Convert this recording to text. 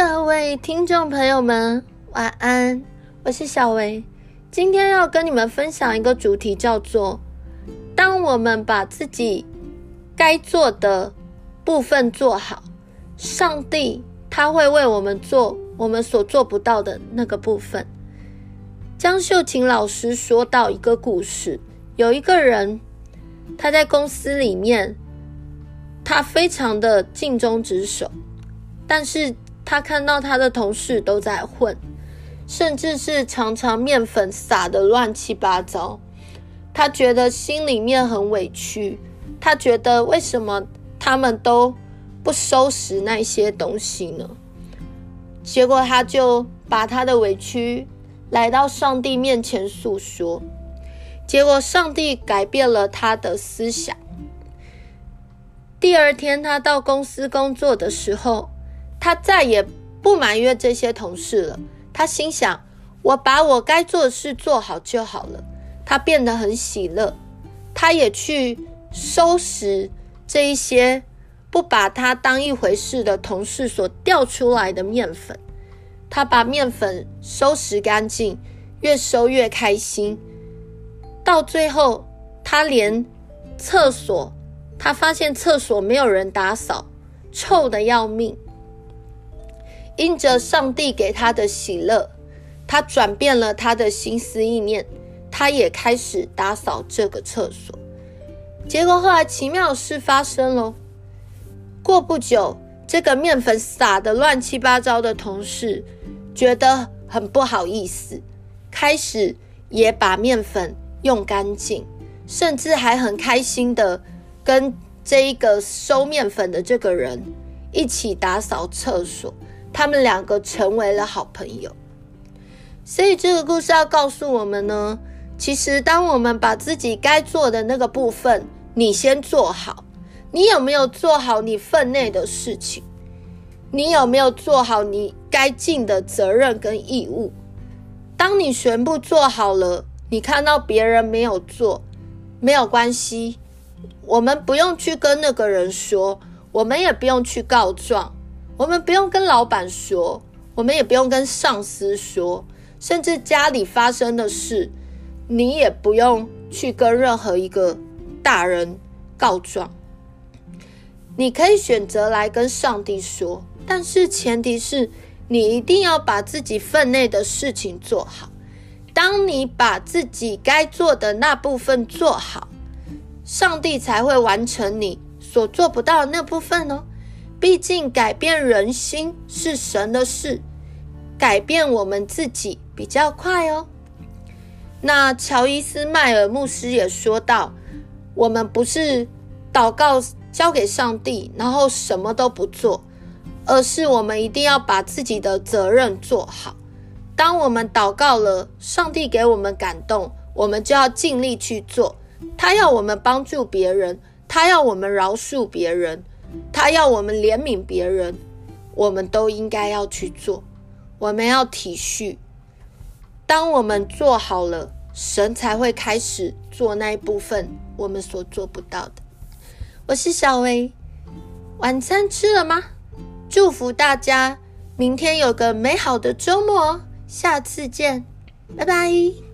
各位听众朋友们，晚安，我是小薇。今天要跟你们分享一个主题，叫做“当我们把自己该做的部分做好，上帝他会为我们做我们所做不到的那个部分。”江秀琴老师说到一个故事，有一个人他在公司里面，他非常的尽忠职守，但是他看到他的同事都在混。甚至是常常面粉撒得乱七八糟，他觉得心里面很委屈。他觉得为什么他们都不收拾那些东西呢？结果他就把他的委屈来到上帝面前诉说。结果上帝改变了他的思想。第二天他到公司工作的时候，他再也不埋怨这些同事了。他心想：“我把我该做的事做好就好了。”他变得很喜乐，他也去收拾这一些不把他当一回事的同事所掉出来的面粉。他把面粉收拾干净，越收越开心。到最后，他连厕所，他发现厕所没有人打扫，臭的要命。因着上帝给他的喜乐，他转变了他的心思意念，他也开始打扫这个厕所。结果后来奇妙事发生了，过不久，这个面粉撒的乱七八糟的同事觉得很不好意思，开始也把面粉用干净，甚至还很开心的跟这一个收面粉的这个人一起打扫厕所。他们两个成为了好朋友，所以这个故事要告诉我们呢，其实当我们把自己该做的那个部分，你先做好，你有没有做好你分内的事情？你有没有做好你该尽的责任跟义务？当你全部做好了，你看到别人没有做，没有关系，我们不用去跟那个人说，我们也不用去告状。我们不用跟老板说，我们也不用跟上司说，甚至家里发生的事，你也不用去跟任何一个大人告状。你可以选择来跟上帝说，但是前提是你一定要把自己分内的事情做好。当你把自己该做的那部分做好，上帝才会完成你所做不到的那部分哦。毕竟改变人心是神的事，改变我们自己比较快哦。那乔伊斯迈尔牧师也说到，我们不是祷告交给上帝，然后什么都不做，而是我们一定要把自己的责任做好。当我们祷告了，上帝给我们感动，我们就要尽力去做。他要我们帮助别人，他要我们饶恕别人。他要我们怜悯别人，我们都应该要去做。我们要体恤。当我们做好了，神才会开始做那一部分我们所做不到的。我是小薇，晚餐吃了吗？祝福大家明天有个美好的周末，下次见，拜拜。